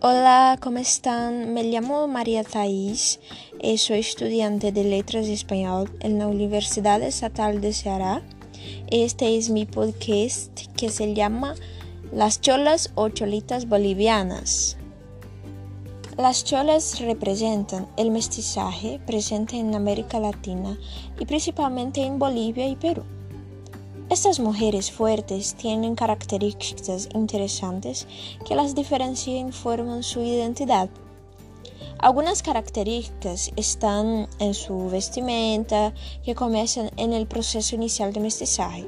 Hola, ¿cómo están? Me llamo María Thais y soy estudiante de Letras Español en la Universidad Estatal de Ceará. Este es mi podcast que se llama Las cholas o cholitas bolivianas. Las cholas representan el mestizaje presente en América Latina y principalmente en Bolivia y Perú. Estas mujeres fuertes tienen características interesantes que las diferencian y forman su identidad. Algunas características están en su vestimenta, que comienzan en el proceso inicial de mestizaje.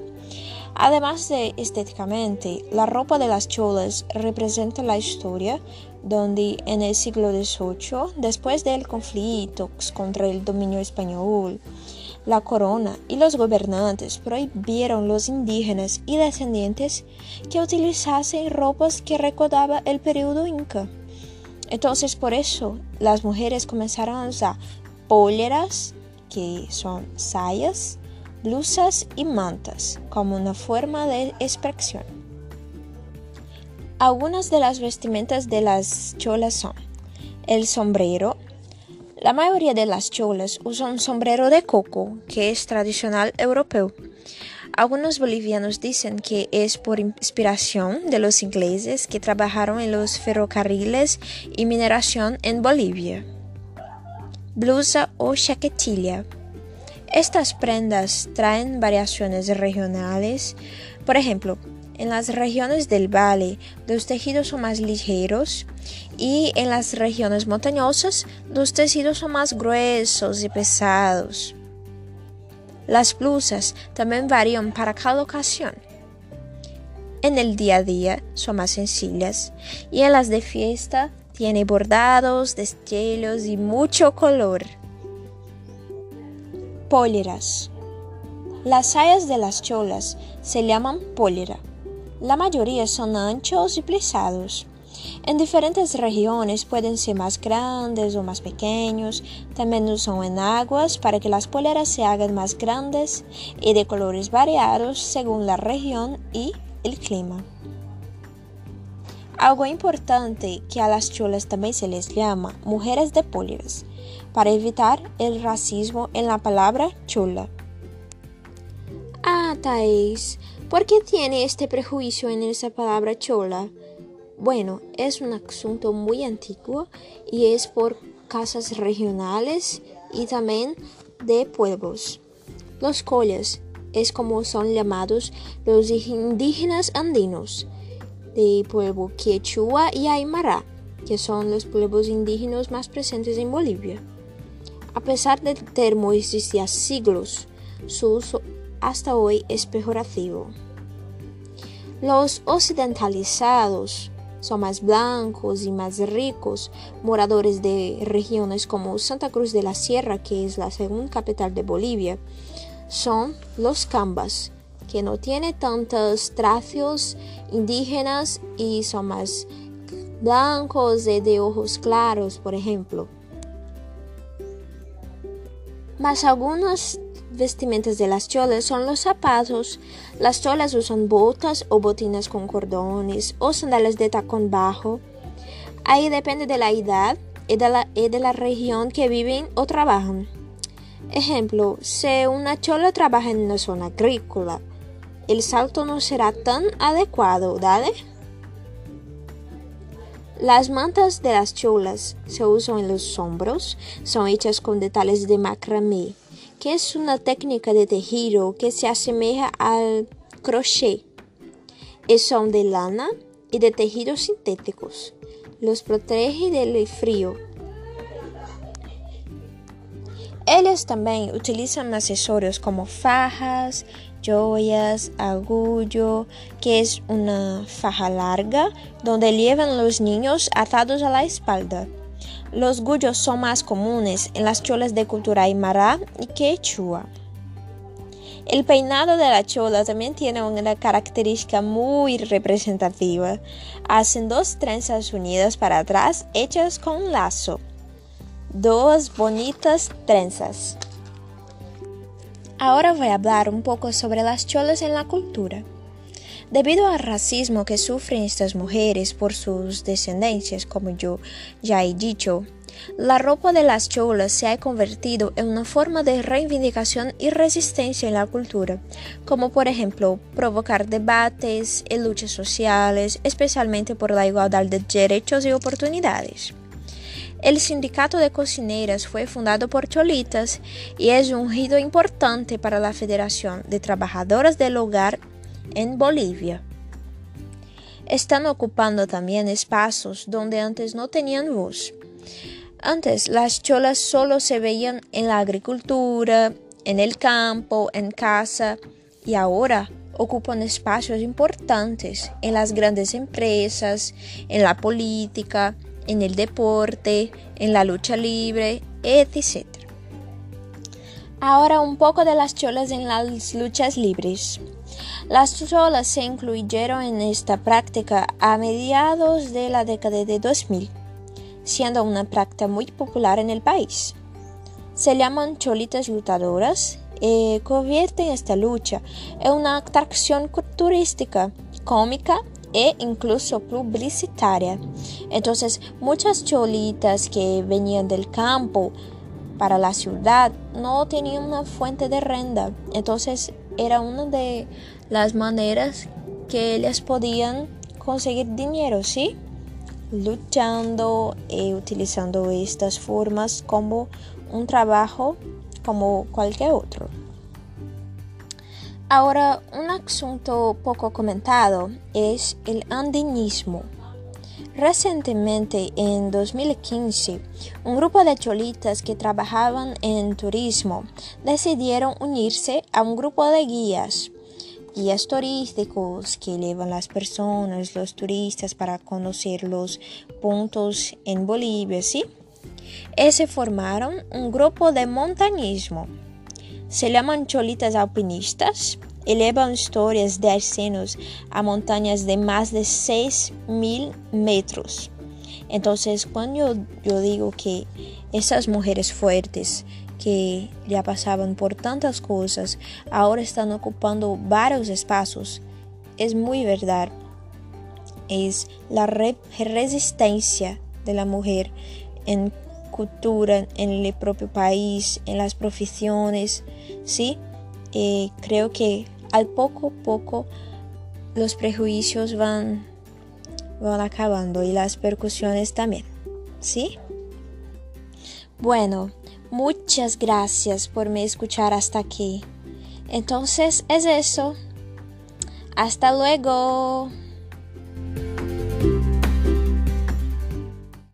Además de estéticamente, la ropa de las cholas representa la historia donde en el siglo XVIII, después del conflicto contra el dominio español, la corona y los gobernantes prohibieron los indígenas y descendientes que utilizasen ropas que recordaban el periodo inca. Entonces por eso las mujeres comenzaron a usar polleras, que son sayas, blusas y mantas, como una forma de expresión. Algunas de las vestimentas de las cholas son el sombrero, la mayoría de las cholas usan un sombrero de coco, que es tradicional europeo. Algunos bolivianos dicen que es por inspiración de los ingleses que trabajaron en los ferrocarriles y mineración en Bolivia. Blusa o chaquetilla. Estas prendas traen variaciones regionales. Por ejemplo, en las regiones del valle los tejidos son más ligeros y en las regiones montañosas los tejidos son más gruesos y pesados. Las blusas también varían para cada ocasión. En el día a día son más sencillas y en las de fiesta tiene bordados, destellos y mucho color. Póleras. Las sayas de las cholas se llaman pólera la mayoría son anchos y plisados. En diferentes regiones pueden ser más grandes o más pequeños. También usan en aguas para que las poleras se hagan más grandes y de colores variados según la región y el clima. Algo importante que a las chulas también se les llama mujeres de poleras, para evitar el racismo en la palabra chula. Ah, Thais, ¿por qué tiene este prejuicio en esa palabra chola? Bueno, es un asunto muy antiguo y es por casas regionales y también de pueblos. Los collas es como son llamados los indígenas andinos de pueblo quechua y aymara, que son los pueblos indígenas más presentes en Bolivia. A pesar del termo existía siglos, su uso hasta hoy es pejorativo. Los occidentalizados son más blancos y más ricos, moradores de regiones como Santa Cruz de la Sierra, que es la segunda capital de Bolivia, son los cambas, que no tienen tantos tracios indígenas y son más blancos y de ojos claros, por ejemplo. Mas algunos vestimentas de las cholas son los zapatos. Las cholas usan botas o botinas con cordones o sandalias de tacón bajo. Ahí depende de la edad y de la, de la región que viven o trabajan. Ejemplo, si una chola trabaja en una zona agrícola, el salto no será tan adecuado, ¿dale? Las mantas de las cholas se usan en los hombros, son hechas con detalles de macramé que es una técnica de tejido que se asemeja al crochet. Y son de lana y de tejidos sintéticos. Los protege del frío. Ellos también utilizan accesorios como fajas, joyas, agullo, que es una faja larga donde llevan los niños atados a la espalda. Los gullos son más comunes en las cholas de cultura aymara y quechua. El peinado de la chola también tiene una característica muy representativa. Hacen dos trenzas unidas para atrás hechas con un lazo. Dos bonitas trenzas. Ahora voy a hablar un poco sobre las cholas en la cultura. Debido al racismo que sufren estas mujeres por sus descendencias, como yo ya he dicho, la ropa de las cholas se ha convertido en una forma de reivindicación y resistencia en la cultura, como por ejemplo provocar debates y luchas sociales, especialmente por la igualdad de derechos y oportunidades. El sindicato de cocineras fue fundado por cholitas y es un giro importante para la Federación de Trabajadoras del Hogar en Bolivia. Están ocupando también espacios donde antes no tenían voz. Antes las cholas solo se veían en la agricultura, en el campo, en casa y ahora ocupan espacios importantes en las grandes empresas, en la política, en el deporte, en la lucha libre, etc. Ahora un poco de las cholas en las luchas libres. Las cholas se incluyeron en esta práctica a mediados de la década de 2000 siendo una práctica muy popular en el país. Se llaman cholitas lutadoras y convierten esta lucha en una atracción turística, cómica e incluso publicitaria. Entonces, muchas cholitas que venían del campo para la ciudad no tenían una fuente de renta. Entonces, era una de las maneras que ellas podían conseguir dinero, ¿sí? luchando y utilizando estas formas como un trabajo como cualquier otro. Ahora, un asunto poco comentado es el andinismo. Recientemente, en 2015, un grupo de cholitas que trabajaban en turismo decidieron unirse a un grupo de guías guías turísticos que llevan las personas, los turistas para conocer los puntos en Bolivia, ¿sí? Y se formaron un grupo de montañismo. Se llaman cholitas alpinistas y llevan historias de ascensos a montañas de más de 6.000 metros. Entonces, cuando yo digo que esas mujeres fuertes que ya pasaban por tantas cosas, ahora están ocupando varios espacios. Es muy verdad. Es la resistencia de la mujer en cultura, en el propio país, en las profesiones, ¿sí? Eh, creo que al poco a poco los prejuicios van, van acabando y las percusiones también, ¿sí? Bueno, Muchas gracias por me escuchar hasta aquí. Entonces es eso. Hasta luego.